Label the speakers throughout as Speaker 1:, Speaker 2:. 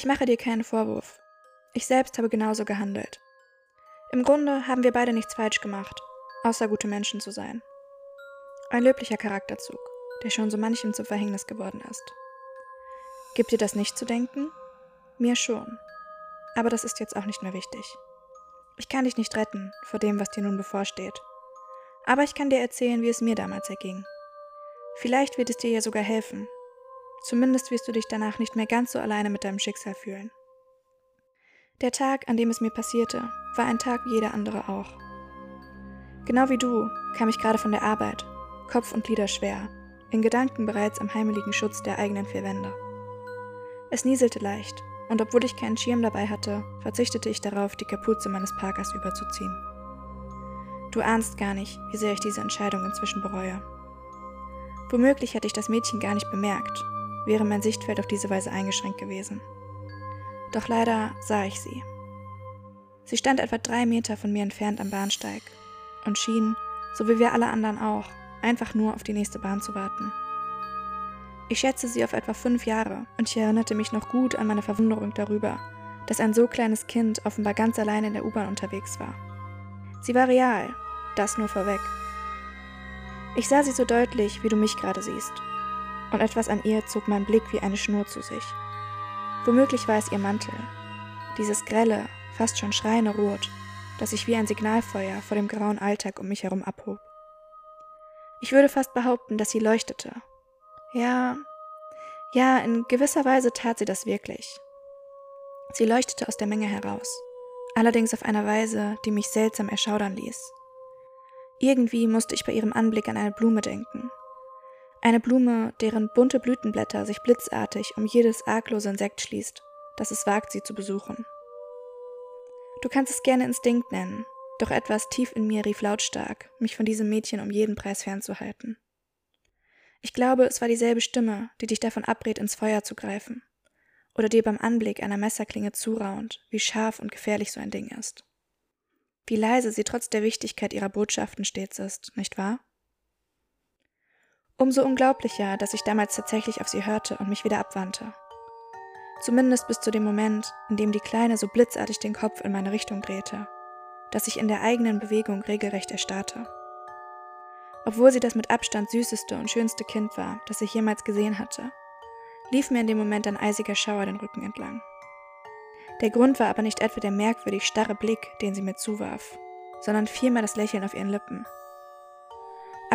Speaker 1: Ich mache dir keinen Vorwurf. Ich selbst habe genauso gehandelt. Im Grunde haben wir beide nichts falsch gemacht, außer gute Menschen zu sein. Ein löblicher Charakterzug, der schon so manchem zum Verhängnis geworden ist. Gibt dir das nicht zu denken? Mir schon. Aber das ist jetzt auch nicht mehr wichtig. Ich kann dich nicht retten vor dem, was dir nun bevorsteht. Aber ich kann dir erzählen, wie es mir damals erging. Vielleicht wird es dir ja sogar helfen. Zumindest wirst du dich danach nicht mehr ganz so alleine mit deinem Schicksal fühlen. Der Tag, an dem es mir passierte, war ein Tag wie jeder andere auch. Genau wie du kam ich gerade von der Arbeit, Kopf und Glieder schwer, in Gedanken bereits am heimeligen Schutz der eigenen vier Wände. Es nieselte leicht, und obwohl ich keinen Schirm dabei hatte, verzichtete ich darauf, die Kapuze meines Parkers überzuziehen. Du ahnst gar nicht, wie sehr ich diese Entscheidung inzwischen bereue. Womöglich hätte ich das Mädchen gar nicht bemerkt, wäre mein Sichtfeld auf diese Weise eingeschränkt gewesen. Doch leider sah ich sie. Sie stand etwa drei Meter von mir entfernt am Bahnsteig und schien, so wie wir alle anderen auch, einfach nur auf die nächste Bahn zu warten. Ich schätzte sie auf etwa fünf Jahre und ich erinnerte mich noch gut an meine Verwunderung darüber, dass ein so kleines Kind offenbar ganz allein in der U-Bahn unterwegs war. Sie war real, das nur vorweg. Ich sah sie so deutlich, wie du mich gerade siehst, und etwas an ihr zog mein Blick wie eine Schnur zu sich. Womöglich war es ihr Mantel. Dieses grelle, fast schon schreiende Rot, das sich wie ein Signalfeuer vor dem grauen Alltag um mich herum abhob. Ich würde fast behaupten, dass sie leuchtete. Ja, ja, in gewisser Weise tat sie das wirklich. Sie leuchtete aus der Menge heraus, allerdings auf eine Weise, die mich seltsam erschaudern ließ. Irgendwie musste ich bei ihrem Anblick an eine Blume denken, eine Blume, deren bunte Blütenblätter sich blitzartig um jedes arglose Insekt schließt, das es wagt, sie zu besuchen. Du kannst es gerne Instinkt nennen, doch etwas tief in mir rief lautstark, mich von diesem Mädchen um jeden Preis fernzuhalten. Ich glaube, es war dieselbe Stimme, die dich davon abrät, ins Feuer zu greifen, oder dir beim Anblick einer Messerklinge zuraunt, wie scharf und gefährlich so ein Ding ist. Wie leise sie trotz der Wichtigkeit ihrer Botschaften stets ist, nicht wahr? Umso unglaublicher, dass ich damals tatsächlich auf sie hörte und mich wieder abwandte. Zumindest bis zu dem Moment, in dem die Kleine so blitzartig den Kopf in meine Richtung drehte, dass ich in der eigenen Bewegung regelrecht erstarrte. Obwohl sie das mit Abstand süßeste und schönste Kind war, das ich jemals gesehen hatte, lief mir in dem Moment ein eisiger Schauer den Rücken entlang. Der Grund war aber nicht etwa der merkwürdig starre Blick, den sie mir zuwarf, sondern vielmehr das Lächeln auf ihren Lippen.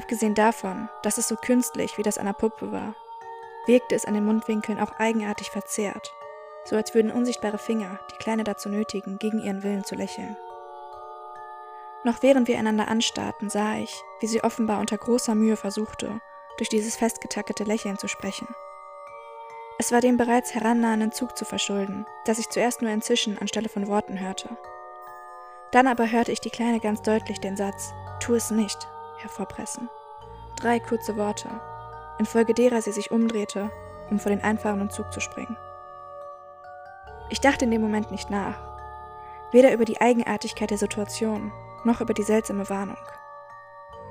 Speaker 1: Abgesehen davon, dass es so künstlich wie das einer Puppe war, wirkte es an den Mundwinkeln auch eigenartig verzerrt, so als würden unsichtbare Finger die Kleine dazu nötigen, gegen ihren Willen zu lächeln. Noch während wir einander anstarrten, sah ich, wie sie offenbar unter großer Mühe versuchte, durch dieses festgetackete Lächeln zu sprechen. Es war dem bereits herannahenden Zug zu verschulden, dass ich zuerst nur ein Zischen anstelle von Worten hörte. Dann aber hörte ich die Kleine ganz deutlich den Satz Tu es nicht hervorpressen. Drei kurze Worte, infolge derer sie sich umdrehte, um vor den einfahrenden Zug zu springen. Ich dachte in dem Moment nicht nach, weder über die Eigenartigkeit der Situation noch über die seltsame Warnung.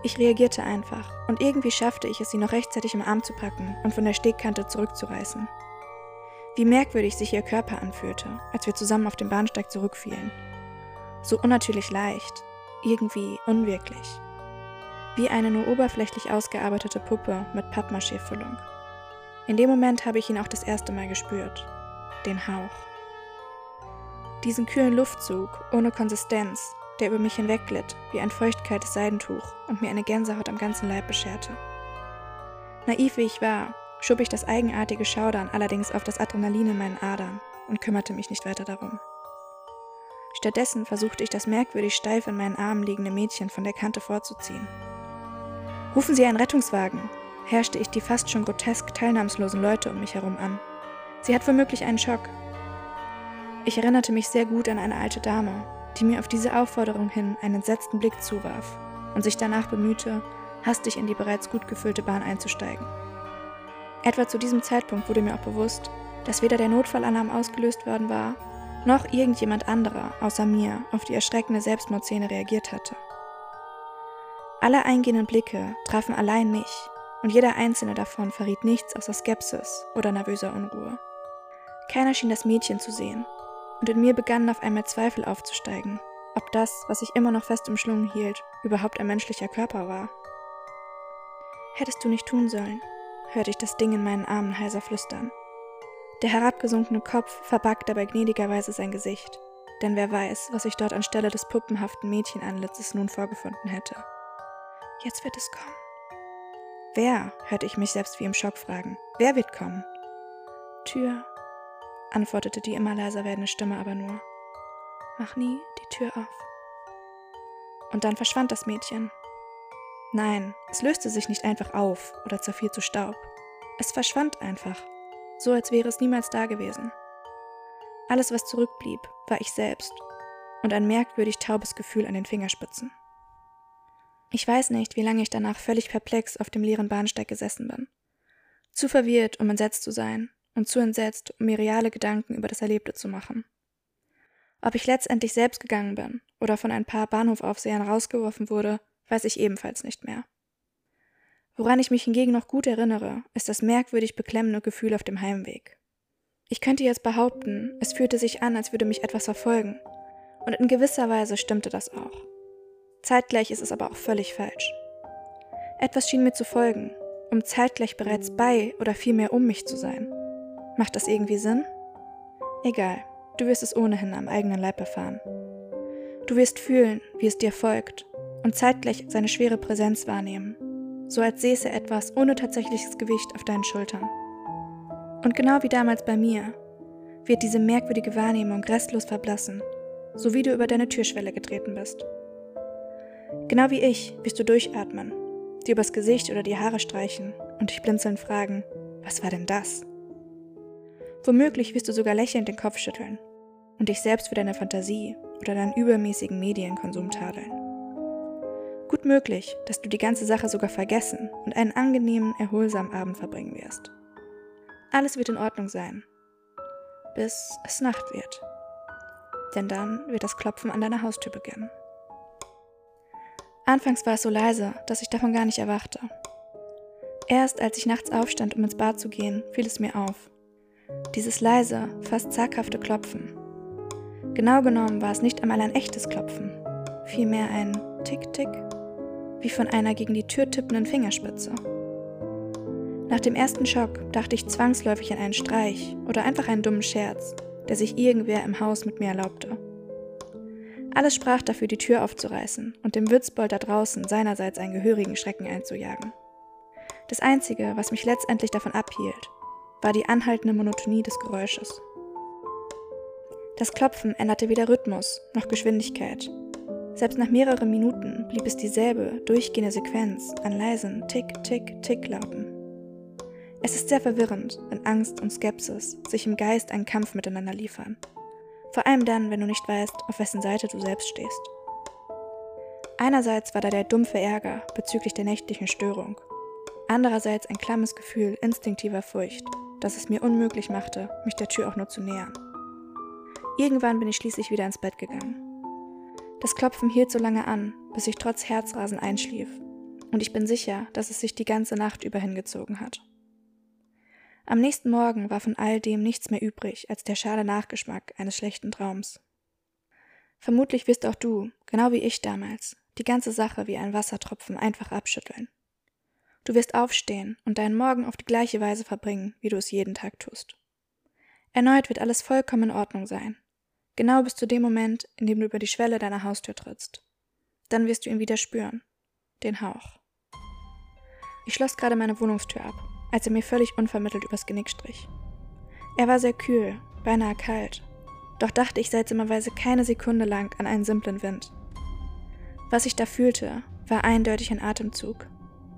Speaker 1: Ich reagierte einfach und irgendwie schaffte ich es, sie noch rechtzeitig im Arm zu packen und von der Stegkante zurückzureißen. Wie merkwürdig sich ihr Körper anfühlte, als wir zusammen auf dem Bahnsteig zurückfielen. So unnatürlich leicht, irgendwie unwirklich wie eine nur oberflächlich ausgearbeitete Puppe mit Pappmaché-Füllung. In dem Moment habe ich ihn auch das erste Mal gespürt. Den Hauch. Diesen kühlen Luftzug, ohne Konsistenz, der über mich hinwegglitt, wie ein feuchtkaltes Seidentuch und mir eine Gänsehaut am ganzen Leib bescherte. Naiv wie ich war, schob ich das eigenartige Schaudern allerdings auf das Adrenalin in meinen Adern und kümmerte mich nicht weiter darum. Stattdessen versuchte ich das merkwürdig steif in meinen Armen liegende Mädchen von der Kante vorzuziehen. Rufen Sie einen Rettungswagen, herrschte ich die fast schon grotesk teilnahmslosen Leute um mich herum an. Sie hat womöglich einen Schock. Ich erinnerte mich sehr gut an eine alte Dame, die mir auf diese Aufforderung hin einen entsetzten Blick zuwarf und sich danach bemühte, hastig in die bereits gut gefüllte Bahn einzusteigen. Etwa zu diesem Zeitpunkt wurde mir auch bewusst, dass weder der Notfallalarm ausgelöst worden war, noch irgendjemand anderer außer mir auf die erschreckende Selbstmordszene reagiert hatte. Alle eingehenden Blicke trafen allein mich, und jeder einzelne davon verriet nichts außer Skepsis oder nervöser Unruhe. Keiner schien das Mädchen zu sehen, und in mir begannen auf einmal Zweifel aufzusteigen, ob das, was ich immer noch fest umschlungen hielt, überhaupt ein menschlicher Körper war. Hättest du nicht tun sollen, hörte ich das Ding in meinen Armen heiser flüstern. Der herabgesunkene Kopf verbarg dabei gnädigerweise sein Gesicht, denn wer weiß, was ich dort anstelle des puppenhaften Mädchenanlitzes nun vorgefunden hätte. Jetzt wird es kommen. Wer? hörte ich mich selbst wie im Schock fragen. Wer wird kommen? Tür, antwortete die immer leiser werdende Stimme aber nur. Mach nie die Tür auf. Und dann verschwand das Mädchen. Nein, es löste sich nicht einfach auf oder zerfiel zu Staub. Es verschwand einfach, so als wäre es niemals da gewesen. Alles, was zurückblieb, war ich selbst und ein merkwürdig taubes Gefühl an den Fingerspitzen. Ich weiß nicht, wie lange ich danach völlig perplex auf dem leeren Bahnsteig gesessen bin. Zu verwirrt, um entsetzt zu sein, und zu entsetzt, um mir reale Gedanken über das Erlebte zu machen. Ob ich letztendlich selbst gegangen bin oder von ein paar Bahnhofaufsehern rausgeworfen wurde, weiß ich ebenfalls nicht mehr. Woran ich mich hingegen noch gut erinnere, ist das merkwürdig beklemmende Gefühl auf dem Heimweg. Ich könnte jetzt behaupten, es fühlte sich an, als würde mich etwas verfolgen, und in gewisser Weise stimmte das auch. Zeitgleich ist es aber auch völlig falsch. Etwas schien mir zu folgen, um zeitgleich bereits bei oder vielmehr um mich zu sein. Macht das irgendwie Sinn? Egal, du wirst es ohnehin am eigenen Leib erfahren. Du wirst fühlen, wie es dir folgt und zeitgleich seine schwere Präsenz wahrnehmen, so als säße etwas ohne tatsächliches Gewicht auf deinen Schultern. Und genau wie damals bei mir, wird diese merkwürdige Wahrnehmung restlos verblassen, so wie du über deine Türschwelle getreten bist. Genau wie ich wirst du durchatmen, dir übers Gesicht oder die Haare streichen und dich blinzeln fragen, was war denn das? Womöglich wirst du sogar lächelnd den Kopf schütteln und dich selbst für deine Fantasie oder deinen übermäßigen Medienkonsum tadeln. Gut möglich, dass du die ganze Sache sogar vergessen und einen angenehmen, erholsamen Abend verbringen wirst. Alles wird in Ordnung sein, bis es Nacht wird. Denn dann wird das Klopfen an deiner Haustür beginnen. Anfangs war es so leise, dass ich davon gar nicht erwachte. Erst als ich nachts aufstand, um ins Bad zu gehen, fiel es mir auf, dieses leise, fast zaghafte Klopfen. Genau genommen war es nicht einmal ein echtes Klopfen, vielmehr ein Tick-Tick, wie von einer gegen die Tür tippenden Fingerspitze. Nach dem ersten Schock dachte ich zwangsläufig an einen Streich oder einfach einen dummen Scherz, der sich irgendwer im Haus mit mir erlaubte. Alles sprach dafür, die Tür aufzureißen und dem Witzbold da draußen seinerseits einen gehörigen Schrecken einzujagen. Das Einzige, was mich letztendlich davon abhielt, war die anhaltende Monotonie des Geräusches. Das Klopfen änderte weder Rhythmus noch Geschwindigkeit. Selbst nach mehreren Minuten blieb es dieselbe, durchgehende Sequenz an leisen Tick-Tick-Tick-Lauten. Es ist sehr verwirrend, wenn Angst und Skepsis sich im Geist einen Kampf miteinander liefern. Vor allem dann, wenn du nicht weißt, auf wessen Seite du selbst stehst. Einerseits war da der dumpfe Ärger bezüglich der nächtlichen Störung, andererseits ein klammes Gefühl instinktiver Furcht, das es mir unmöglich machte, mich der Tür auch nur zu nähern. Irgendwann bin ich schließlich wieder ins Bett gegangen. Das Klopfen hielt so lange an, bis ich trotz Herzrasen einschlief, und ich bin sicher, dass es sich die ganze Nacht über hingezogen hat. Am nächsten Morgen war von all dem nichts mehr übrig als der schale Nachgeschmack eines schlechten Traums. Vermutlich wirst auch du, genau wie ich damals, die ganze Sache wie ein Wassertropfen einfach abschütteln. Du wirst aufstehen und deinen Morgen auf die gleiche Weise verbringen, wie du es jeden Tag tust. Erneut wird alles vollkommen in Ordnung sein. Genau bis zu dem Moment, in dem du über die Schwelle deiner Haustür trittst. Dann wirst du ihn wieder spüren. Den Hauch. Ich schloss gerade meine Wohnungstür ab, als er mir völlig unvermittelt übers Genick strich. Er war sehr kühl, beinahe kalt, doch dachte ich seltsamerweise keine Sekunde lang an einen simplen Wind. Was ich da fühlte, war eindeutig ein Atemzug,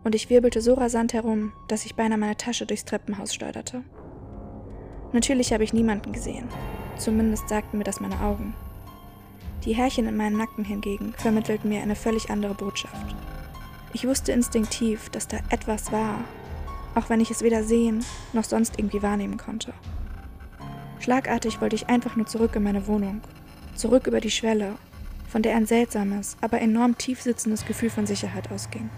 Speaker 1: und ich wirbelte so rasant herum, dass ich beinahe meine Tasche durchs Treppenhaus schleuderte. Natürlich habe ich niemanden gesehen, zumindest sagten mir das meine Augen. Die Härchen in meinem Nacken hingegen vermittelten mir eine völlig andere Botschaft. Ich wusste instinktiv, dass da etwas war, auch wenn ich es weder sehen noch sonst irgendwie wahrnehmen konnte. Schlagartig wollte ich einfach nur zurück in meine Wohnung, zurück über die Schwelle, von der ein seltsames, aber enorm tief sitzendes Gefühl von Sicherheit ausging.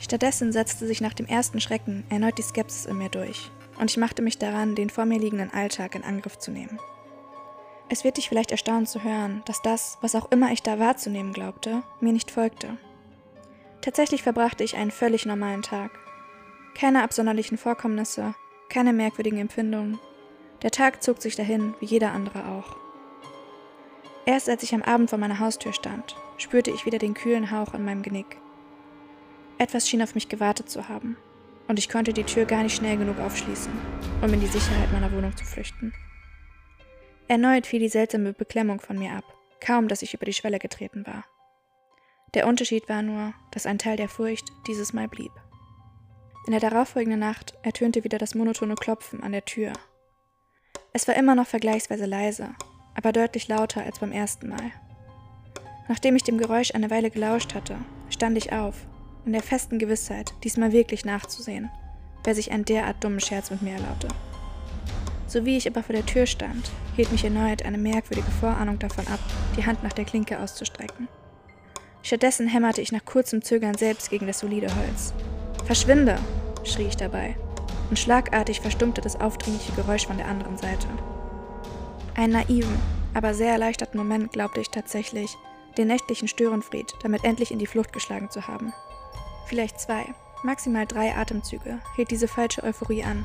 Speaker 1: Stattdessen setzte sich nach dem ersten Schrecken erneut die Skepsis in mir durch, und ich machte mich daran, den vor mir liegenden Alltag in Angriff zu nehmen. Es wird dich vielleicht erstaunen zu hören, dass das, was auch immer ich da wahrzunehmen glaubte, mir nicht folgte. Tatsächlich verbrachte ich einen völlig normalen Tag. Keine absonderlichen Vorkommnisse, keine merkwürdigen Empfindungen. Der Tag zog sich dahin, wie jeder andere auch. Erst als ich am Abend vor meiner Haustür stand, spürte ich wieder den kühlen Hauch in meinem Genick. Etwas schien auf mich gewartet zu haben, und ich konnte die Tür gar nicht schnell genug aufschließen, um in die Sicherheit meiner Wohnung zu flüchten. Erneut fiel die seltsame Beklemmung von mir ab, kaum dass ich über die Schwelle getreten war. Der Unterschied war nur, dass ein Teil der Furcht dieses Mal blieb. In der darauffolgenden Nacht ertönte wieder das monotone Klopfen an der Tür. Es war immer noch vergleichsweise leise, aber deutlich lauter als beim ersten Mal. Nachdem ich dem Geräusch eine Weile gelauscht hatte, stand ich auf, in der festen Gewissheit, diesmal wirklich nachzusehen, wer sich einen derart dummen Scherz mit mir erlaubte. So wie ich aber vor der Tür stand, hielt mich erneut eine merkwürdige Vorahnung davon ab, die Hand nach der Klinke auszustrecken. Stattdessen hämmerte ich nach kurzem Zögern selbst gegen das solide Holz. Verschwinde! Schrie ich dabei, und schlagartig verstummte das aufdringliche Geräusch von der anderen Seite. Einen naiven, aber sehr erleichterten Moment glaubte ich tatsächlich, den nächtlichen Störenfried damit endlich in die Flucht geschlagen zu haben. Vielleicht zwei, maximal drei Atemzüge hielt diese falsche Euphorie an,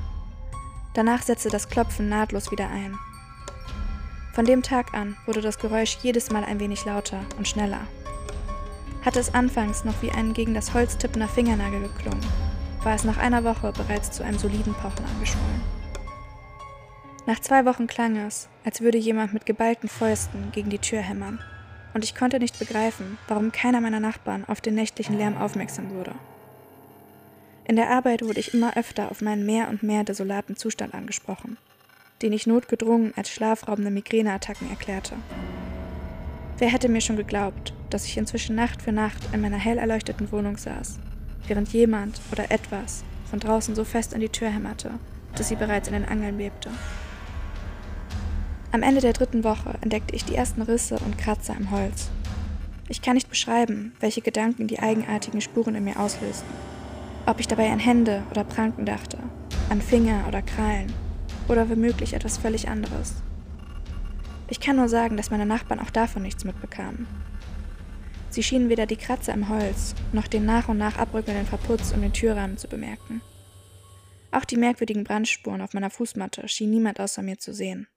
Speaker 1: Danach setzte das Klopfen nahtlos wieder ein. Von dem Tag an wurde das Geräusch jedes Mal ein wenig lauter und schneller. Hatte es anfangs noch wie ein gegen das Holz tippender Fingernagel geklungen, war es nach einer Woche bereits zu einem soliden Pochen angeschwollen. Nach zwei Wochen klang es, als würde jemand mit geballten Fäusten gegen die Tür hämmern, und ich konnte nicht begreifen, warum keiner meiner Nachbarn auf den nächtlichen Lärm aufmerksam wurde. In der Arbeit wurde ich immer öfter auf meinen mehr und mehr desolaten Zustand angesprochen, den ich notgedrungen als schlafraubende Migräneattacken erklärte. Wer hätte mir schon geglaubt, dass ich inzwischen Nacht für Nacht in meiner hell erleuchteten Wohnung saß, während jemand oder etwas von draußen so fest an die Tür hämmerte, dass sie bereits in den Angeln bebte. Am Ende der dritten Woche entdeckte ich die ersten Risse und Kratzer im Holz. Ich kann nicht beschreiben, welche Gedanken die eigenartigen Spuren in mir auslösten ob ich dabei an Hände oder Pranken dachte, an Finger oder Krallen oder womöglich etwas völlig anderes. Ich kann nur sagen, dass meine Nachbarn auch davon nichts mitbekamen. Sie schienen weder die Kratzer im Holz noch den nach und nach abrückenden Verputz um den Türrahmen zu bemerken. Auch die merkwürdigen Brandspuren auf meiner Fußmatte schien niemand außer mir zu sehen.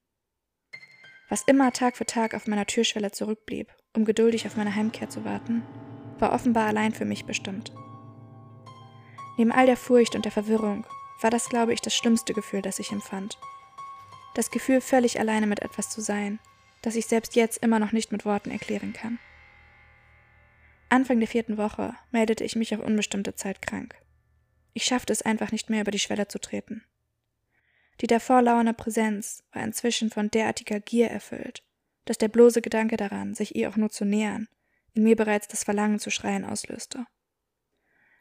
Speaker 1: Was immer Tag für Tag auf meiner Türschwelle zurückblieb, um geduldig auf meine Heimkehr zu warten, war offenbar allein für mich bestimmt. Neben all der Furcht und der Verwirrung war das, glaube ich, das schlimmste Gefühl, das ich empfand. Das Gefühl, völlig alleine mit etwas zu sein, das ich selbst jetzt immer noch nicht mit Worten erklären kann. Anfang der vierten Woche meldete ich mich auf unbestimmte Zeit krank. Ich schaffte es einfach nicht mehr über die Schwelle zu treten. Die davor lauernde Präsenz war inzwischen von derartiger Gier erfüllt, dass der bloße Gedanke daran, sich ihr auch nur zu nähern, in mir bereits das Verlangen zu schreien auslöste.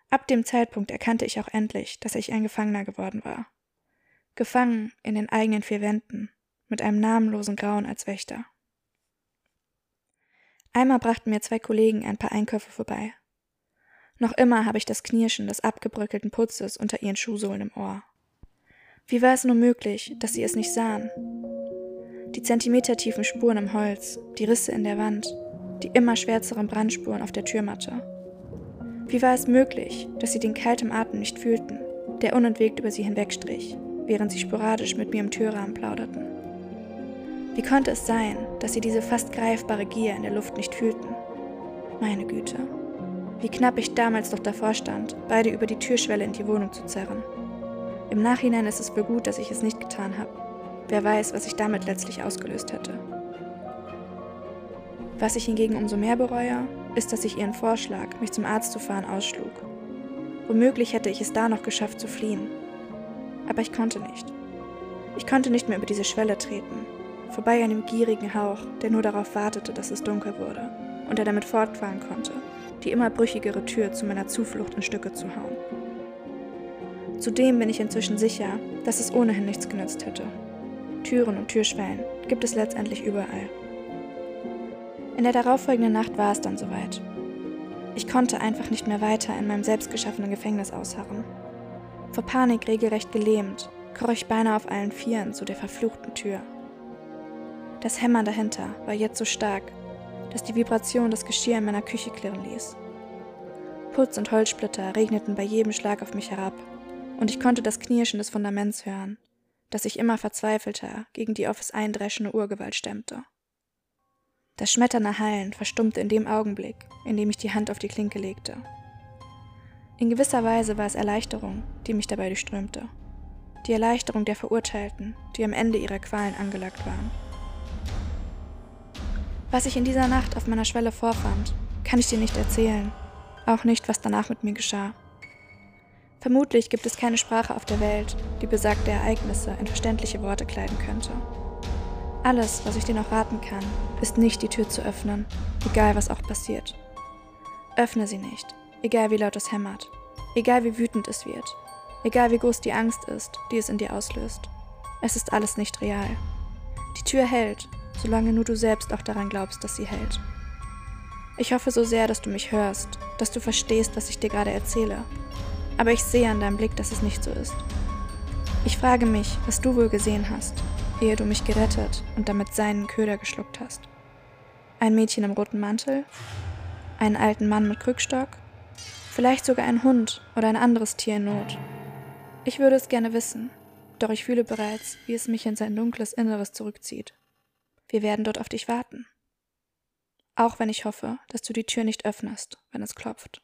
Speaker 1: Ab dem Zeitpunkt erkannte ich auch endlich, dass ich ein Gefangener geworden war. Gefangen in den eigenen vier Wänden, mit einem namenlosen Grauen als Wächter. Einmal brachten mir zwei Kollegen ein paar Einkäufe vorbei. Noch immer habe ich das Knirschen des abgebröckelten Putzes unter ihren Schuhsohlen im Ohr. Wie war es nur möglich, dass sie es nicht sahen? Die zentimetertiefen Spuren im Holz, die Risse in der Wand, die immer schwärzeren Brandspuren auf der Türmatte. Wie war es möglich, dass sie den kalten Atem nicht fühlten, der unentwegt über sie hinwegstrich, während sie sporadisch mit mir im Türrahmen plauderten? Wie konnte es sein, dass sie diese fast greifbare Gier in der Luft nicht fühlten? Meine Güte, wie knapp ich damals doch davor stand, beide über die Türschwelle in die Wohnung zu zerren. Im Nachhinein ist es wohl gut, dass ich es nicht getan habe. Wer weiß, was ich damit letztlich ausgelöst hätte. Was ich hingegen umso mehr bereue, ist, dass ich ihren Vorschlag, mich zum Arzt zu fahren, ausschlug. Womöglich hätte ich es da noch geschafft zu fliehen. Aber ich konnte nicht. Ich konnte nicht mehr über diese Schwelle treten, vorbei an dem gierigen Hauch, der nur darauf wartete, dass es dunkel wurde und er damit fortfahren konnte, die immer brüchigere Tür zu meiner Zuflucht in Stücke zu hauen. Zudem bin ich inzwischen sicher, dass es ohnehin nichts genützt hätte. Türen und Türschwellen gibt es letztendlich überall. In der darauffolgenden Nacht war es dann soweit. Ich konnte einfach nicht mehr weiter in meinem selbstgeschaffenen Gefängnis ausharren. Vor Panik regelrecht gelähmt, kroch ich beinahe auf allen Vieren zu der verfluchten Tür. Das Hämmern dahinter war jetzt so stark, dass die Vibration das Geschirr in meiner Küche klirren ließ. Putz und Holzsplitter regneten bei jedem Schlag auf mich herab, und ich konnte das Knirschen des Fundaments hören, das sich immer verzweifelter gegen die es eindreschende Urgewalt stemmte. Das schmetternde Hallen verstummte in dem Augenblick, in dem ich die Hand auf die Klinke legte. In gewisser Weise war es Erleichterung, die mich dabei durchströmte. Die Erleichterung der Verurteilten, die am Ende ihrer Qualen angelangt waren. Was ich in dieser Nacht auf meiner Schwelle vorfand, kann ich dir nicht erzählen, auch nicht, was danach mit mir geschah. Vermutlich gibt es keine Sprache auf der Welt, die besagte Ereignisse in verständliche Worte kleiden könnte. Alles, was ich dir noch raten kann, ist nicht die Tür zu öffnen, egal was auch passiert. Öffne sie nicht, egal wie laut es hämmert, egal wie wütend es wird, egal wie groß die Angst ist, die es in dir auslöst. Es ist alles nicht real. Die Tür hält, solange nur du selbst auch daran glaubst, dass sie hält. Ich hoffe so sehr, dass du mich hörst, dass du verstehst, was ich dir gerade erzähle. Aber ich sehe an deinem Blick, dass es nicht so ist. Ich frage mich, was du wohl gesehen hast, ehe du mich gerettet und damit seinen Köder geschluckt hast. Ein Mädchen im roten Mantel? Einen alten Mann mit Krückstock? Vielleicht sogar ein Hund oder ein anderes Tier in Not? Ich würde es gerne wissen, doch ich fühle bereits, wie es mich in sein dunkles Inneres zurückzieht. Wir werden dort auf dich warten. Auch wenn ich hoffe, dass du die Tür nicht öffnest, wenn es klopft.